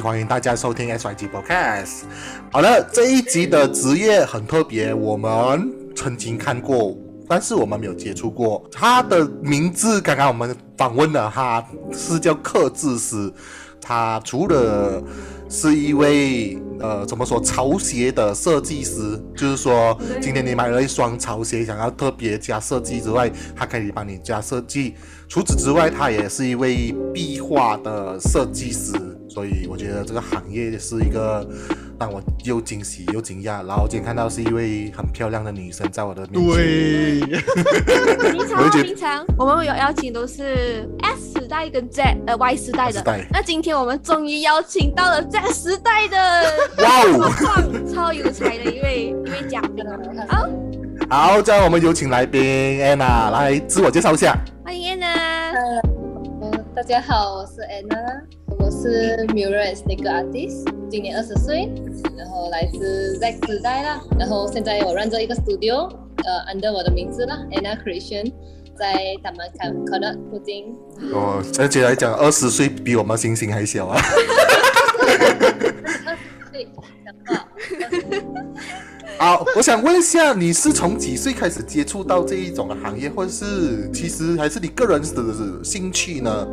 欢迎大家收听 SYG Podcast。好了，这一集的职业很特别，我们曾经看过，但是我们没有接触过。他的名字，刚刚我们访问了他，是叫克制师。他除了是一位呃，怎么说潮鞋的设计师，就是说今天你买了一双潮鞋，想要特别加设计之外，他可以帮你加设计。除此之外，他也是一位壁画的设计师，所以我觉得这个行业是一个让我又惊喜又惊讶。然后今天看到是一位很漂亮的女生在我的面前，对，平常平常我们有邀请都是 S 时代跟 Z 呃 Y 时代的时代，那今天我们终于邀请到了 Z 时代的，哇哦，超超有才的一位一位嘉宾。好，好，这样我们有请来宾 Anna 来自我介绍一下。欢迎 Anna。呃，大家好，我是 Anna，我是 Mural and Sneaker Artist，今年二十岁，然后来自 Z 时代啦，然后现在我 run 着一个 studio，呃，under 我的名字啦，Anna Creation，在大门看可乐附近。哦，而且来讲，二十岁比我们星星还小啊。对，讲话。好，我想问一下，你是从几岁开始接触到这一种的行业，或者是其实还是你个人的兴趣呢？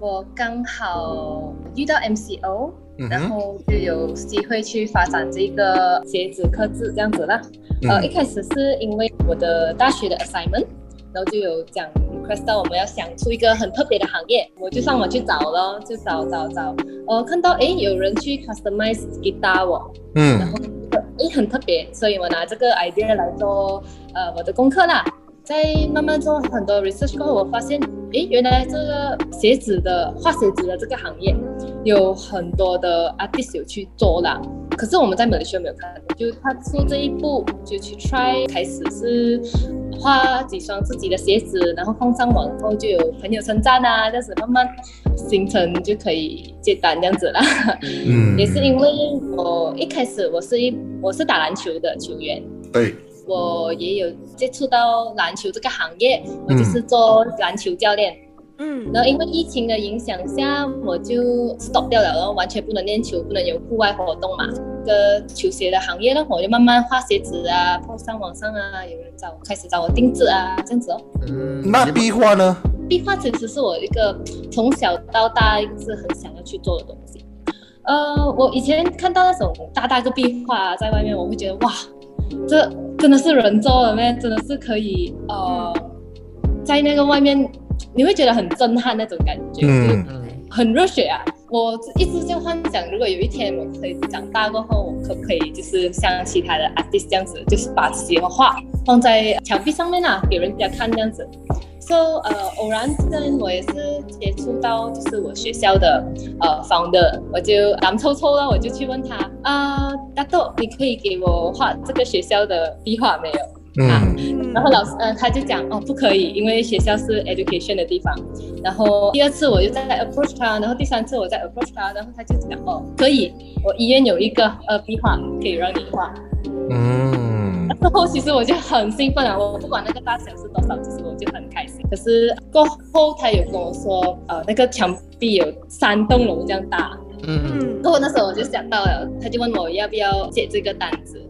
我刚好遇到 MCO，、嗯然后就有机会去发展这个鞋子刻字这样子啦。呃，嗯。一开始是因为我的大学的 assignment，然后就有讲 request 到我们要想出一个很特别的行业，我就上网去找咯，就找找找，呃，看到诶有人去 customize guitar 哦，然嗯后诶很特别，所以我拿这个 idea 来做呃我的功课啦。在慢慢做很多 research 过后，我发现，诶，原来这个鞋子的画鞋子的这个行业有很多的 artist 有去做啦。可是我们在马来西亚没有看到，就他出这一步就去 try，开始是画几双自己的鞋子，然后放上网后就有朋友称赞啊，这样子慢慢形成就可以接单这样子啦。嗯，也是因为我一开始我是一我是打篮球的球员，对，我也有接触到篮球这个行业，我就是做篮球教练。嗯，然后因为疫情的影响下，我就 stop 掉了，然后完全不能练球，不能有户外活动嘛。这个球鞋的行业呢，我就慢慢画鞋子啊，放上网上啊，有人找开始找我定制啊，这样子哦。嗯那壁画呢？壁画其实是我一个从小到大一直很想要去做的东西。呃，我以前看到那种大大个壁画、在外面，我会觉得哇，这真的是人做的咩？真的是可以呃，在那个外面，你会觉得很震撼那种感觉，嗯很热血啊！我一直就幻想，如果有一天我可以长大过后，我可不可以就是像其他的 artist 这样子，就是把自己的画放在墙壁上面啊，给人家看这样子。So 呃，偶然之间我也是接触到，就是我学校的呃 founder，我就胆抽抽了，我就去问他啊，大豆，你可以给我画这个学校的壁画没有？嗯然后老师呃他就讲哦不可以，因为学校是 education 的地方。然后第二次我就再 approach 他，然后第三次我再 approach 他，然后他就讲哦可以，我医院有一个呃壁画可以让你画。嗯然后其实我就很兴奋啊，我不管那个大小是多少，其实我就很开心。可是过后他有跟我说，呃，那个墙壁有三栋楼这样大。嗯嗯过后那时候我就想到了，他就问我要不要接这个单子，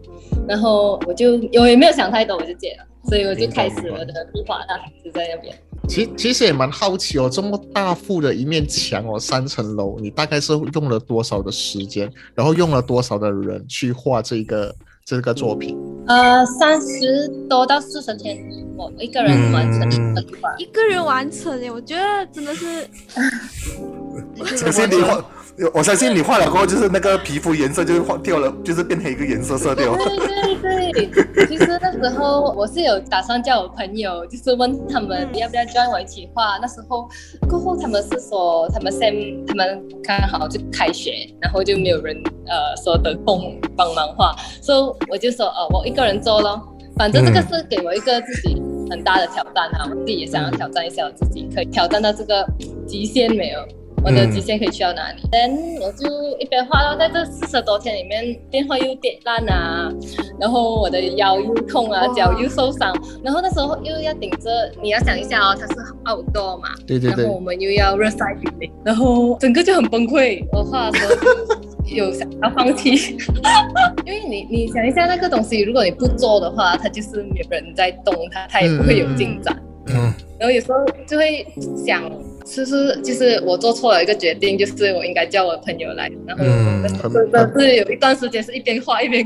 然后我就我也没有想太多，我就接了，所以我就开始我的壁画啦，就在那边。其其实也蛮好奇哦，这么大幅的一面墙哦，三层楼，你大概是用了多少的时间，然后用了多少的人去画这个这个作品？呃，三十多到四十天，我一个人完成一个。一个人完成耶，我觉得真的是，相信你画，我相信你画了过后，就是那个皮肤颜色就是画掉了，就是变成一个颜色色调。对对对，其实那时候我是有打算叫我朋友，就是问他们要不要 join 我一起画。那时候过后他们是说他们先他们刚好就开学，然后就没有人呃说得空帮忙画，所以我就说呃我一个人做咯。反正这个是给我一个自己很大的挑战啊，我自己也想要挑战一下我自己，可以挑战到这个极限没有？我的极限可以去到哪里？等我就一边画到在这四十多天里面，电话又跌烂啊，然后我的腰又痛啊，脚又受伤，然后那时候又要顶着，你要想一下哦，它是澳多嘛，对对对，然后我们又要热晒雨淋，然后整个就很崩溃。我画的时候有想要放弃，因为你你想一下那个东西，如果你不做的话，它就是没有人在动它，它也不会有进展。嗯，然后有时候就会想。是不是就是我做错了一个决定，就是我应该叫我朋友来，然后真的是有一段时间是一边画一边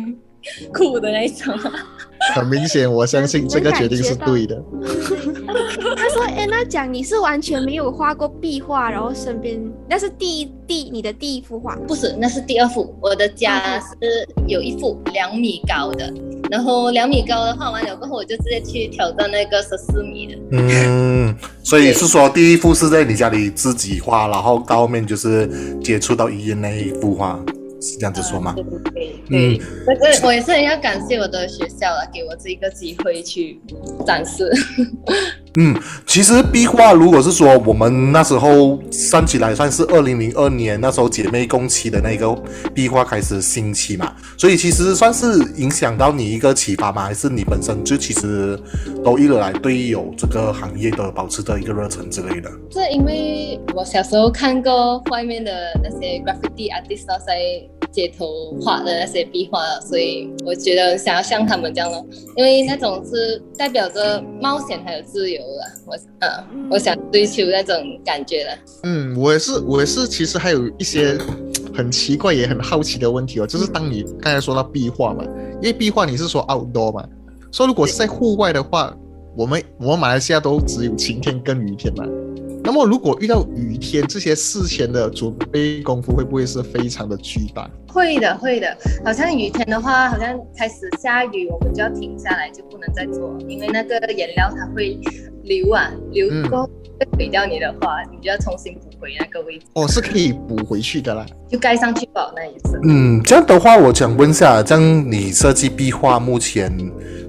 哭的那一种。很明显，我相信这个决定是对的。他说：“哎，那讲你是完全没有画过壁画，然后身边那是第一第你的第一幅画，不是，那是第二幅。我的家是有一幅两米高的，然后两米高的画完了过后，我就直接去挑战那个十四米的。嗯，所以是说第一幅是在你家里自己画，然后到后面就是接触到医院那一幅画。”是这样子说吗？对对对，嗯，那个我也是很要感谢我的学校了，给我这一个机会去展示。嗯，其实壁画如果是说我们那时候算起来，算是二零零二年那时候姐妹共期的那个壁画开始兴起嘛，所以其实算是影响到你一个启发吗？还是你本身就其实都一直来对有这个行业的保持着一个热忱之类的？是因为我小时候看过外面的那些 graffiti artist 在。街头画的那些壁画，所以我觉得想要像他们这样咯，因为那种是代表着冒险还有自由的，我嗯，我想追求那种感觉了。嗯，我也是，我也是，其实还有一些很奇怪也很好奇的问题哦，就是当你刚才说到壁画嘛，因为壁画你是说 outdoor 嘛，说如果是在户外的话，我们我们马来西亚都只有晴天跟雨天嘛。那么，如果遇到雨天，这些事前的准备功夫会不会是非常的巨大？会的，会的。好像雨天的话，好像开始下雨，我们就要停下来，就不能再做，因为那个颜料它会流啊，流过会毁掉你的画，你就要重新补回那个位置。哦，是可以补回去的啦，就盖上去吧，那一次。嗯，这样的话，我想问一下，这样你设计壁画目前？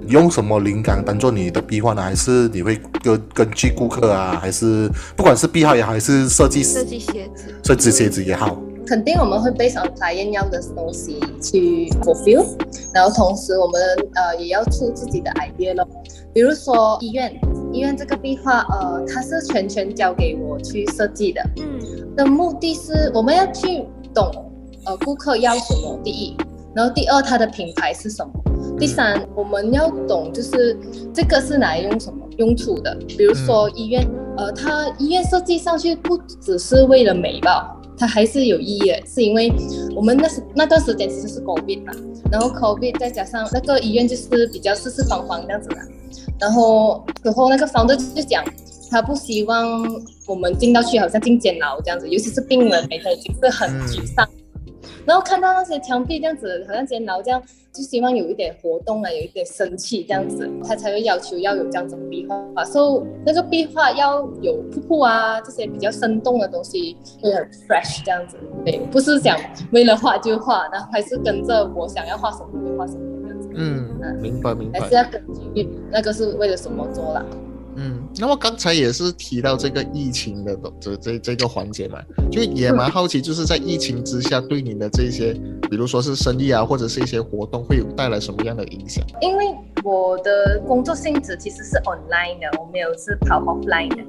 用什么灵感当做你的壁画呢？还是你会根根据顾客啊？还是不管是壁画也好，还是设计设计鞋子，设计鞋子也好，肯定我们会背上来验要的东西去 fulfill，然后同时我们呃也要出自己的 idea 咯。比如说医院，医院这个壁画呃它是全权交给我去设计的，嗯，的目的是我们要去懂呃顾客要什么，第一，然后第二它的品牌是什么。第三，我们要懂，就是这个是拿来用什么用处的。比如说医院，呃，它医院设计上去不只是为了美吧，它还是有意义的。是因为我们那时那段时间其实是 COVID 嘛，然后 COVID 再加上那个医院就是比较四四方方这样子的，然后之后那个房东就讲，他不希望我们进到去好像进监牢这样子，尤其是病人，他已经是很沮丧。然后看到那些墙壁这样子，好像煎熬这样，就希望有一点活动啊，有一点生气这样子，他才会要求要有这样子的壁画。所以那个壁画要有瀑布啊，这些比较生动的东西，会很 fresh 这样子。对，不是想为了画就画，然后还是跟着我想要画什么就画什么这样子。嗯，明白明白。还是要根据那个是为了什么做啦。嗯，那么刚才也是提到这个疫情的这这这个环节嘛，就也蛮好奇，就是在疫情之下，对你的这些，比如说是生意啊，或者是一些活动，会有带来什么样的影响？因为我的工作性质其实是 online 的，我没有是跑 offline 的。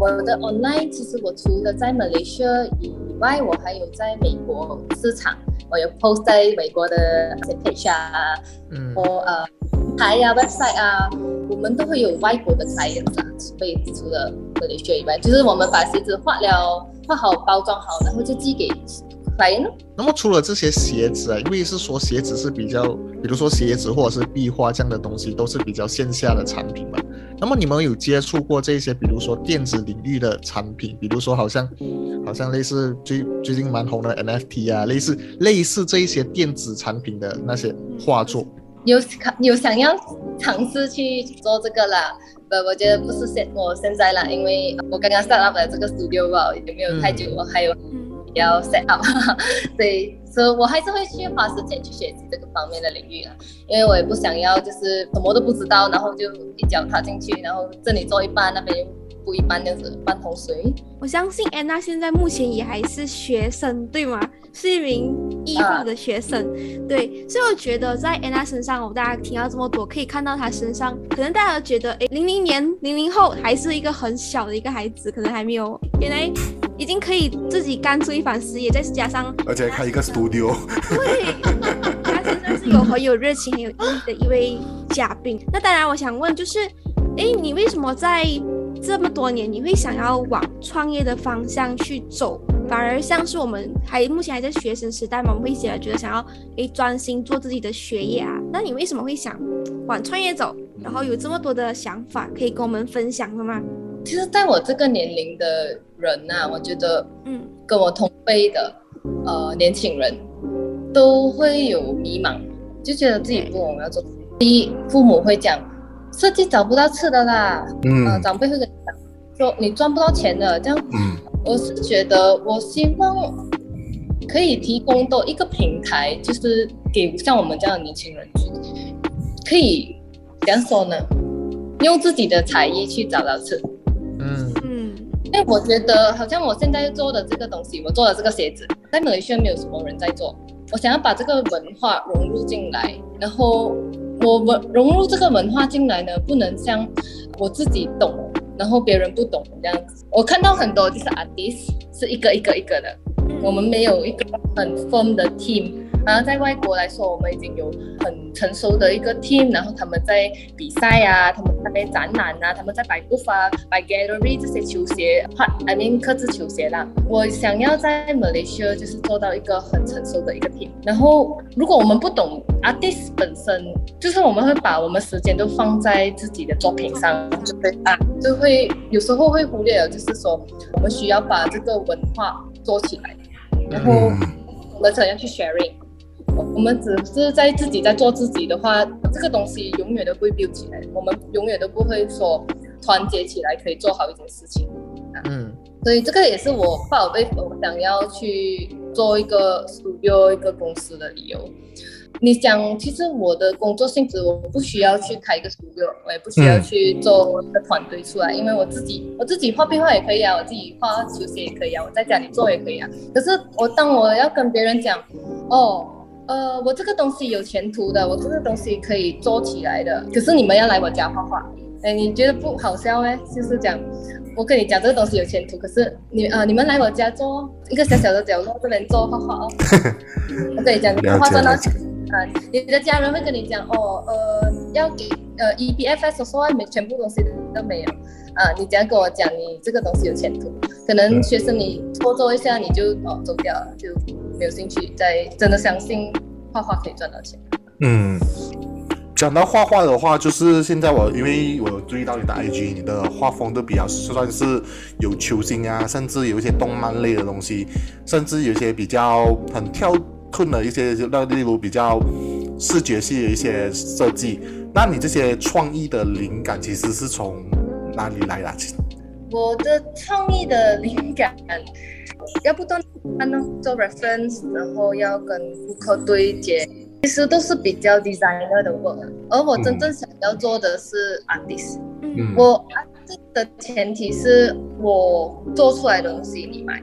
我的 online 其实我除了在 Malaysia 以外，我还有在美国市场，我有 post 在美国的 page 啊，嗯，我呃台啊 website 啊。我们都会有外国的材料啊，所以除了这里学以外，就是我们把鞋子画了、画好、包装好，然后就寄给客人。那么除了这些鞋子啊，因为是说鞋子是比较，比如说鞋子或者是壁画这样的东西，都是比较线下的产品嘛。那么你们有接触过这些，比如说电子领域的产品，比如说好像好像类似最最近蛮红的 NFT 啊，类似类似这一些电子产品的那些画作。有看有想要尝试去做这个啦。不，我觉得不是现我现在啦，因为我刚刚 set up 了这个 studio 吧，也没有太久，我还有嗯。要 set up，所以所以我还是会去花时间去学习这个方面的领域啊，因为我也不想要就是什么都不知道，然后就一脚踏进去，然后这里做一半，那边又不一般，这样子半桶水。我相信安娜现在目前也还是学生，对吗？是一名医护的学生，对，所以我觉得在安娜身上，我大家听到这么多，可以看到她身上，可能大家都觉得，诶，零零年、零零后还是一个很小的一个孩子，可能还没有，原来已经可以自己干出一番事业，再加上而且开一个 studio，对，他真的是有很有热情、很有意义的一位嘉宾。那当然，我想问就是，诶，你为什么在这么多年，你会想要往创业的方向去走？反而像是我们还目前还在学生时代嘛，我们会觉得觉得想要诶专心做自己的学业啊。那你为什么会想往创业走？然后有这么多的想法可以跟我们分享的吗？其实，在我这个年龄的人呐、我觉得嗯跟我同辈的呃年轻人都会有迷茫，就觉得自己不懂要做。第一，父母会讲设计找不到吃的啦，呃，嗯长辈会跟你讲说你赚不到钱的，这样嗯我是觉得，我希望可以提供到一个平台，就是给像我们这样的年轻人去，可以怎样说呢？用自己的才艺去找到吃。嗯嗯因为我觉得，好像我现在做的这个东西，我做的这个鞋子，在马来西亚没有什么人在做。我想要把这个文化融入进来，然后我们融入这个文化进来呢，不能像我自己懂，然后别人不懂这样子。我看到很多就是 artist 是一个一个一个的，我们没有一个很 firm 的 team。然后在外国来说，我们已经有很成熟的一个 team，然后他们在比赛啊，他们在展览啊，他们在摆 booth 啊、摆 gallery 这些球鞋，part I mean 刻字球鞋啦。我想要在 Malaysia 就是做到一个很成熟的一个 team。然后，如果我们不懂 artist 本身，就是我们会把我们时间都放在自己的作品上，就会啊，就会有时候会忽略了，就是说我们需要把这个文化做起来，然后嗯我们怎样去 sharing。我我们只是在自己在做自己的话，这个东西永远都不会 build 起来，我们永远都不会说团结起来可以做好一件事情。嗯所以这个也是我爸我被我想要去做一个 studio 一个公司的理由。你讲，其实我的工作性质，我不需要去开一个 studio，我也不需要嗯去做一个团队出来，因为我自己我自己画壁画也可以啊，我自己画球鞋也可以啊，我在家里做也可以啊。可是我当我要跟别人讲，哦，呃，我这个东西有前途的，我这个东西可以做起来的，可是你们要来我家画画，哎，你觉得不好笑哎？就是讲，我跟你讲这个东西有前途，可是你呃，你们来我家做一个小小的角落，这边做画画哦。我跟你讲，你了画赚到解了解钱啊，你的家人会跟你讲哦，呃，要给呃 EBFS 说没全部东西都没有。啊，你只要跟我讲，你这个东西有前途，可能嗯学生你做做一下你就哦走掉了，就没有兴趣再真的相信画画可以赚到钱。嗯，讲到画画的话，就是现在我因为我有注意到你的 IG，你的画风都比较算是有球星啊，甚至有一些动漫类的东西，甚至有一些比较很跳困了一些，就那例如比较视觉系的一些设计。那你这些创意的灵感其实是从哪里来的啊？我的创意的灵感要不断做 reference，然后要跟顾客对接，其实都是比较 designer 的 work，而我真正想要做的是 artist。嗯我 artist 的前提是我做出来的东西你买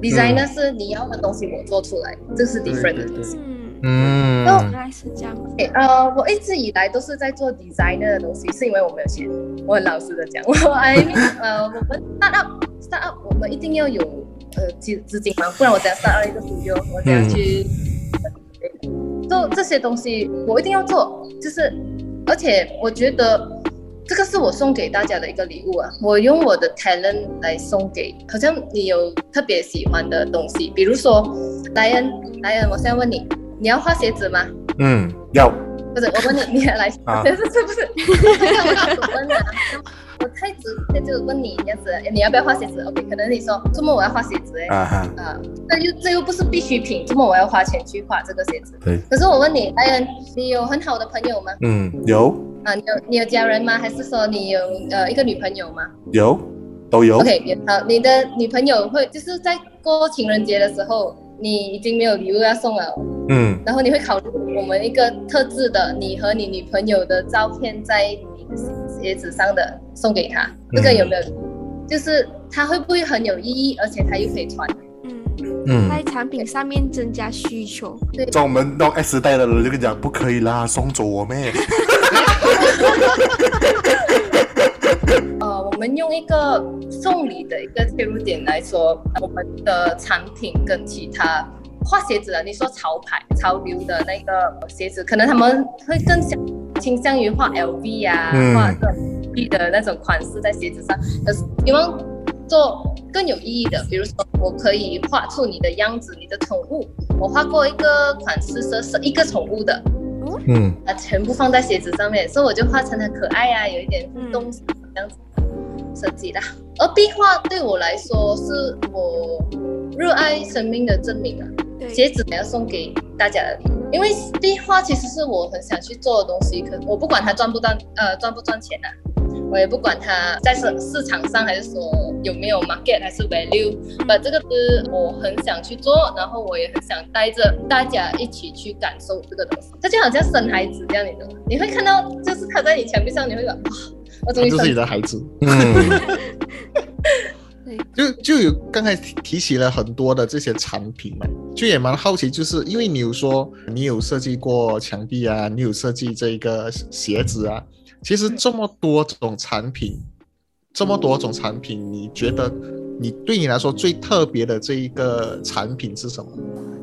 ，designer 是你要的东西我做出来，这是 different 的东西。嗯，嗯原来是这样。呃，我一直以来都是在做 designer 的东西，是因为我没有钱。我很老实的讲，我 I mean，呃，我们 start up start up，我们一定要有呃资资金嘛，不然我怎样 start up 一个 studio，我怎样去做这些东西，我一定要做。就是，而且我觉得这个是我送给大家的一个礼物啊，我用我的 talent 来送给，好像你有特别喜欢的东西，比如说莱恩，莱恩，我现在问你，你要画鞋子吗？嗯，要不是，我问你，你也来，啊不是 不是，这个我问的，我太直接就问你这样子，你要不要画鞋子？OK，可能你说周末我要画鞋子，哎，啊哈，啊，这又这又不是必需品，周末我要花钱去画这个鞋子。对，可是我问你，艾恩，你有很好的朋友吗？嗯，有啊，你有你有家人吗？还是说你有呃一个女朋友吗有都有。？OK，好，你的女朋友会就是在过情人节的时候，你已经没有礼物要送了，嗯然后你会考虑我们一个特制的你和你女朋友的照片在你的鞋子上的送给他，这个有没有？就是它会不会很有意义，而且它又可以穿？嗯，嗯，在产品上面增加需求。像我们那种 S 代的人就跟你讲，不可以啦，送走我妹。呃，我们用一个送礼的一个切入点来说，我们的产品跟其他画鞋子的，你说潮牌、潮流的那个鞋子，可能他们会更想倾向于画 LV 啊，嗯。画个 B 的那种款式在鞋子上，可是希望做更有意义的，比如说我可以画出你的样子，你的宠物，我画过一个款式是是一个宠物的，嗯。啊，全部放在鞋子上面，所以我就画成很可爱啊，有一点互动性这样子设计的。而壁画对我来说是我热爱生命的证明啊，鞋子要送给大家的礼物，因为壁画其实是我很想去做的东西，可我不管它赚不赚呃赚不赚钱啊，我也不管它在市市场上还是说有没有 market 还是 value，把这个是我很想去做，然后我也很想带着大家一起去感受这个东西。它就好像生孩子这样，你懂吗？你会看到就是它在你墙壁上，你会说哇，我终于生他就是你的孩子。嗯就就有刚才提提起了很多的这些产品嘛，就也蛮好奇，就是因为你有说你有设计过墙壁啊，你有设计这个鞋子啊，其实这么多种产品，这么多种产品，你觉得你对你来说最特别的这一个产品是什么？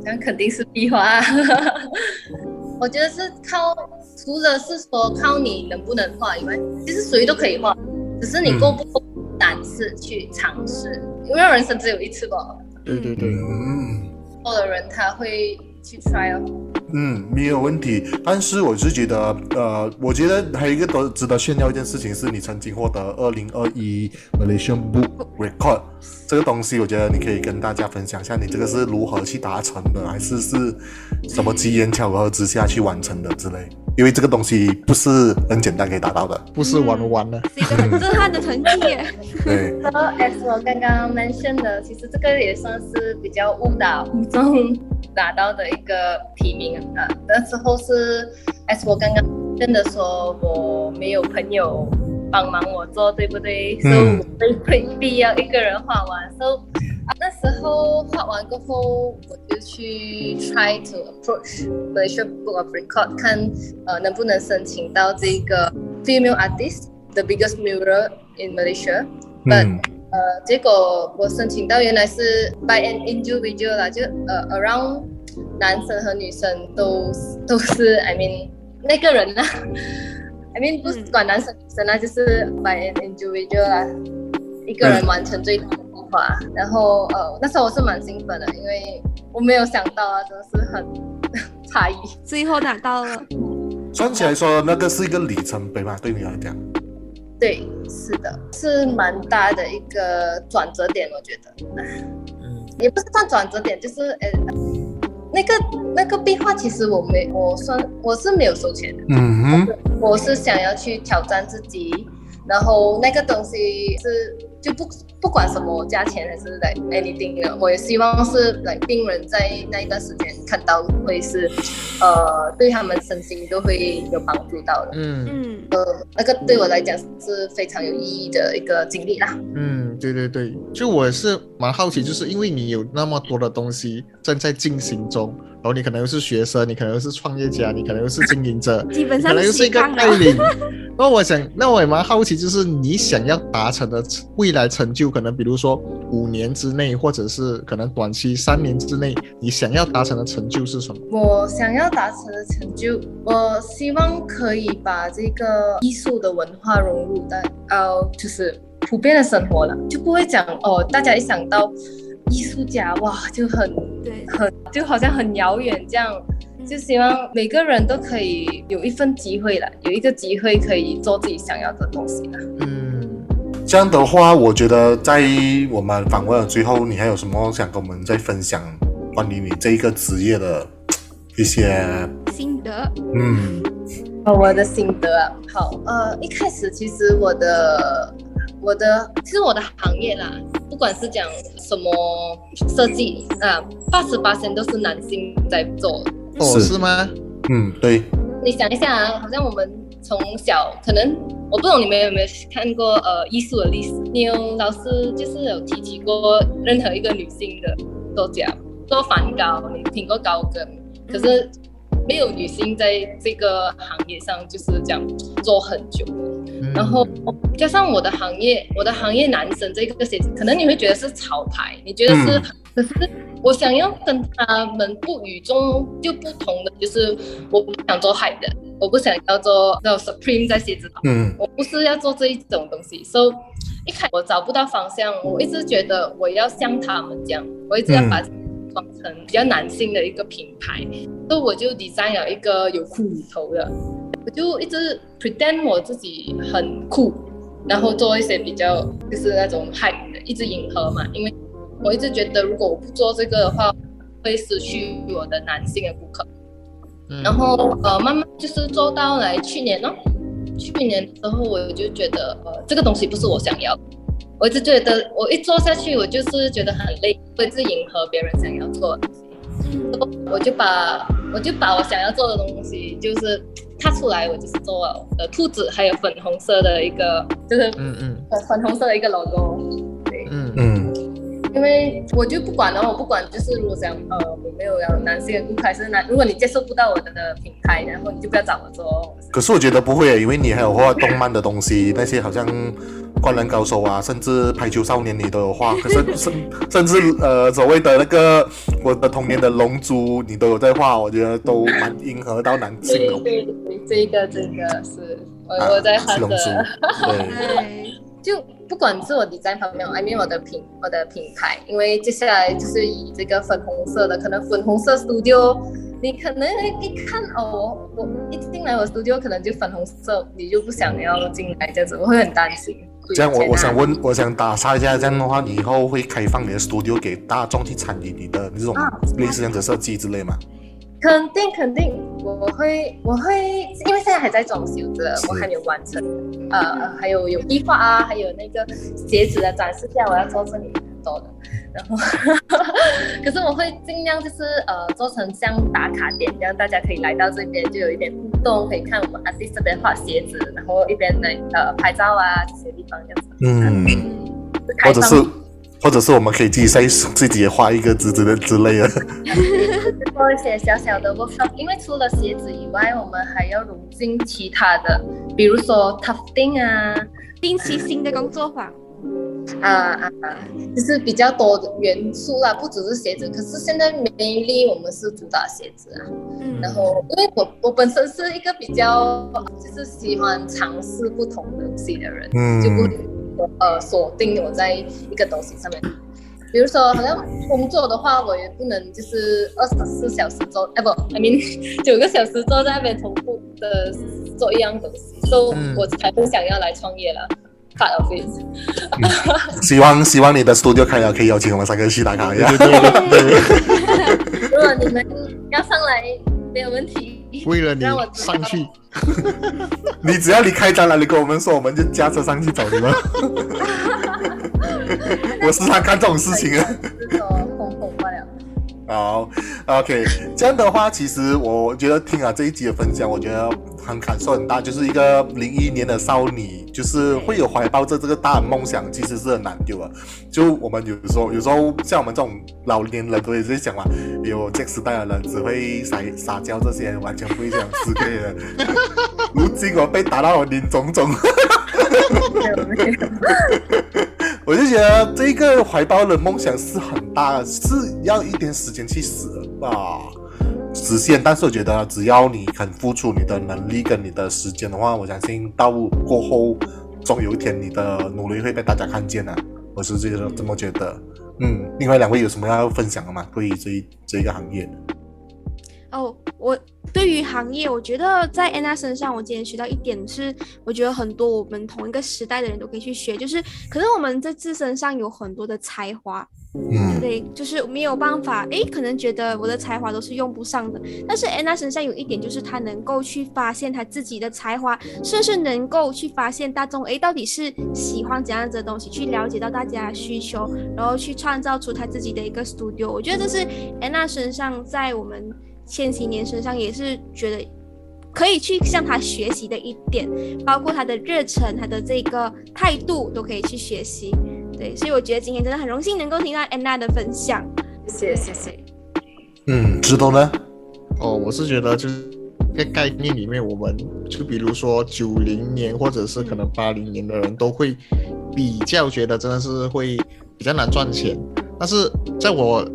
那肯定是壁画、啊。我觉得是靠，除了是说靠你能不能画以外，其实谁都可以画，只是你够不够胆识去尝试。因为人生只有一次吧，对对对，嗯做的人他会去 try 哦。嗯，没有问题。但是我是觉得，呃，我觉得还有一个多值得炫耀一件事情，是你曾经获得二零二一 Malaysian Book Record 这个东西，我觉得你可以跟大家分享一下，你这个是如何去达成的，还是是什么机缘巧合之下去完成的之类？因为这个东西不是很简单可以达到的。不是玩玩的，是一个很震撼的成绩耶。对，和 as 我刚刚 mention 的，其实这个也算是比较误打误撞拿到的一个提名啊。那时候是 as 我刚刚真的说我没有朋友帮忙我做，对不对？所以嗯我被被必要一个人画完。So 啊那时候画完过后，我就去 try to approach Malaysia Book of Record，看呃能不能申请到这个 female artist the biggest mural in Malaysia。But 嗯呃，结果我申请到原来是 by an individual 啦，就呃 around 男生和女生都都是 I mean 那个人啦，I mean 不是管男生女生啦，就是 by an individual 啦，一个人完成最大的计划。然后呃那时候我是蛮兴奋的，因为我没有想到啊，真的是很 诧异。最后拿到了，算起来说，那个是一个里程碑嘛，对你来讲。对，是的，是蛮大的一个转折点，我觉得。嗯，也不是算转折点，就是呃，那个那个壁画，其实我没我算我是没有收钱的，嗯哼，我是想要去挑战自己，然后那个东西是就不不管什么价钱还是来 anything 的，我也希望是来病人在那一段时间看到会是呃对他们身心都会有帮助到的，嗯。嗯，呃，那个对我来讲是非常有意义的一个经历啦。嗯，对对对，就我也是蛮好奇，就是因为你有那么多的东西正在进行中，然后你可能又是学生，你可能又是创业家，你可能又是经营者，基本上可能又是一个斜杠了。带领。那我想，那我也蛮好奇，就是你想要达成的未来成就，可能比如说五年之内，或者是可能短期三年之内，你想要达成的成就是什么？我想要达成的成就，我希望可以把这个艺术的文化融入到呃，就是普遍的生活了，就不会讲哦，大家一想到艺术家哇，就很对，很就好像很遥远这样。就希望每个人都可以有一份机会了，有一个机会可以做自己想要的东西了。嗯，这样的话，我觉得在我们访问的最后，你还有什么想跟我们再分享关于你这一个职业的一些心得，嗯。哦，我的心得。啊，好，呃，一开始其实我的我的其实我的行业啦，不管是讲什么设计啊，八十八都是男性在做。哦，是是吗？嗯，对，你想一下啊，好像我们从小可能我不懂你们有没有看过呃艺术的历史，你有老师就是有提起过任何一个女性的作家做梵高，你听过高更，可是没有女性在这个行业上就是这样做很久。嗯。然后加上我的行业，我的行业男生这个鞋子，可能你会觉得是潮牌，你觉得是，嗯。可是我想要跟他们不与众就不同的，就是我不想做海的，我不想要做那种 Supreme 在鞋子上，嗯。我不是要做这一种东西，so 一开始我找不到方向，我一直觉得我要像他们这样，我一直要把装成比较男性的一个品牌，所以我就 design 了一个有骷髅头的。我就一直 pretend 我自己很酷，然后做一些比较就是那种 hype 的，一直迎合嘛。因为我一直觉得，如果我不做这个的话，会失去我的男性的顾客。嗯然后呃，慢慢就是做到来去年哦，去年的时候我就觉得呃，这个东西不是我想要的。我一直觉得，我一做下去，我就是觉得很累，我一直迎合别人想要做的东西。我就把我就把我想要做的东西，就是踏出来，我就是做了呃兔子，还有粉红色的一个，就是嗯嗯粉粉红色的一个 logo。因为我就不管了，我不管就是如果想呃我没有要男性的顾客，还是男，如果你接受不到我的品牌，然后你就不要找我做。可是我觉得不会，因为你还有画动漫的东西，那些好像《灌篮高手》啊，甚至《排球少年》你都有画。可是 甚甚至呃所谓的那个我的童年的《龙珠》，你都有在画，我觉得都蛮迎合到男性的。对对对，这个这个是我、啊我在画是龙珠的。对，就不管是我 design 方面，I mean 我的品我的品牌，因为接下来就是以这个粉红色的，可能粉红色 studio，你可能一看哦，我我一进来我 studio 可能就粉红色，你就不想要进来这样子，我会很担心。这样我我想问，我想打岔一下，这样的话，你以后会开放你的 studio 给大众去参与你的这种啊类似这样子设计之类吗？肯定肯定，我会我会，因为现在还在装修着，我还没有完成，呃，呃还有有壁画啊，还有那个鞋子的展示架，我要做这里很多的，然后，可是我会尽量就是呃做成像打卡点，这样大家可以来到这边就有一点互动，可以看我们 artist 这边画鞋子，然后一边来呃拍照啊这些地方这样子，嗯，嗯，或者是或者是我们可以自己在 自己也画一个之之的之类的。做一些小小的 workshop，因为除了鞋子以外，我们还要融进其他的，比如说 tufting 啊，定期新的工作坊，啊啊啊，就是比较多的元素啦，不只是鞋子。可是现在 mainly 我们是主打鞋子啊。嗯，然后，因为我我本身是一个比较就是喜欢尝试不同东西的人，嗯就不会呃锁定我在一个东西上面。比如说，好像工作的话，我也不能就是二十四小时做，哎不，I mean 九个小时坐在那边重复的做一样东西，所以嗯我才不想要来创业了。Part of it。希望希望你的 studio 开了，可以邀请我们三个去打卡一下。如果你们要上来，没有问题。为了你上去，你只要你开展了，你跟我们说，我们就驾车上去找你们。我时常干这种事情啊。好，OK，这样的话，其实我觉得听了这一集的分享，我觉得很感受很大，就是一个零一年的少女，就是会有怀抱着这个大的梦想，其实是很难丢的。就我们有时候，有时候像我们这种老年人都也是讲嘛，有这个时代的人只会撒撒娇这些，完全不会讲思考的。如今我被打到林种种。没有没有。我就觉得这个怀抱的梦想是很大的，是要一点时间去实啊实现。但是我觉得只要你肯付出你的能力跟你的时间的话，我相信到过后，总有一天你的努力会被大家看见的、我是这个这么觉得。嗯，另外两位有什么要分享的吗？对于这一这一个行业？哦，我对于行业，我觉得在安娜身上，我今天学到一点是，我觉得很多我们同一个时代的人都可以去学，就是可能我们在自身上有很多的才华，嗯。对，就是没有办法，诶，可能觉得我的才华都是用不上的，但是安娜身上有一点，就是她能够去发现她自己的才华，甚至能够去发现大众，诶，到底是喜欢怎样子的东西，去了解到大家的需求，然后去创造出她自己的一个 studio。我觉得这是安娜身上，在我们千禧年身上也是觉得。可以去向他学习的一点，包括他的热忱、他的这个态度，都可以去学习。对，所以我觉得今天真的很荣幸能够听到安娜的分享。谢谢谢谢。嗯，知道呢？哦，我是觉得就是在概念里面，我们就比如说九零年或者是可能八零年的人都会比较觉得真的是会比较难赚钱，但是在我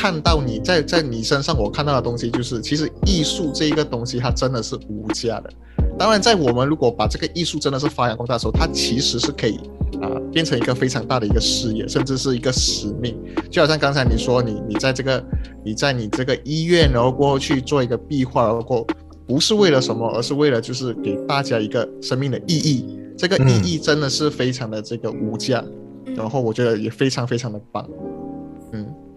看到你在在你身上，我看到的东西就是，其实艺术这一个东西它真的是无价的。当然，在我们如果把这个艺术真的是发扬光大的时候，它其实是可以啊、变成一个非常大的一个事业，甚至是一个使命。就好像刚才你说，你你在这个你在你这个医院，然后过后去做一个壁画，然后过不是为了什么，而是为了就是给大家一个生命的意义。这个意义真的是非常的这个无价，然后我觉得也非常非常的棒。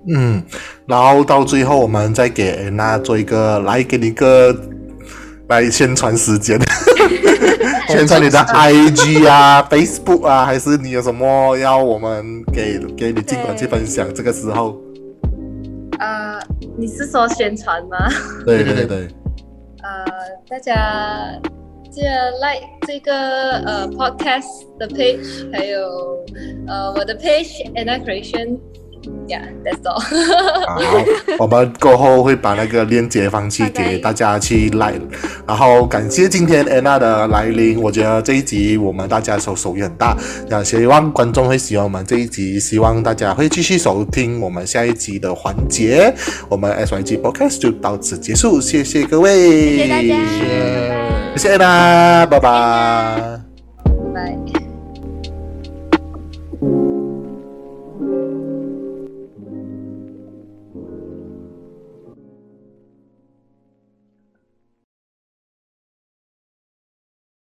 嗯，嗯，然后到最后我们再给安娜做一个来给你一个来宣传时间，宣传你的 IG 啊、Facebook 啊，还是你有什么要我们给给你尽管去分享？这个时候，呃，你是说宣传吗？对对对对对，呃，大家记得 like 这个呃 podcast 的 page，还有呃我的 page Anna Creation。Yeah，that's all 好，我们过后会把那个链接放去给大家去 like，然后感谢今天安娜的来临，我觉得这一集我们大家收收益很大，那希望观众会喜欢我们这一集，希望大家会继续收听我们下一集的环节，我们 SYG Podcast 就到此结束，谢谢各位，谢谢大家，谢谢安娜，拜。拜。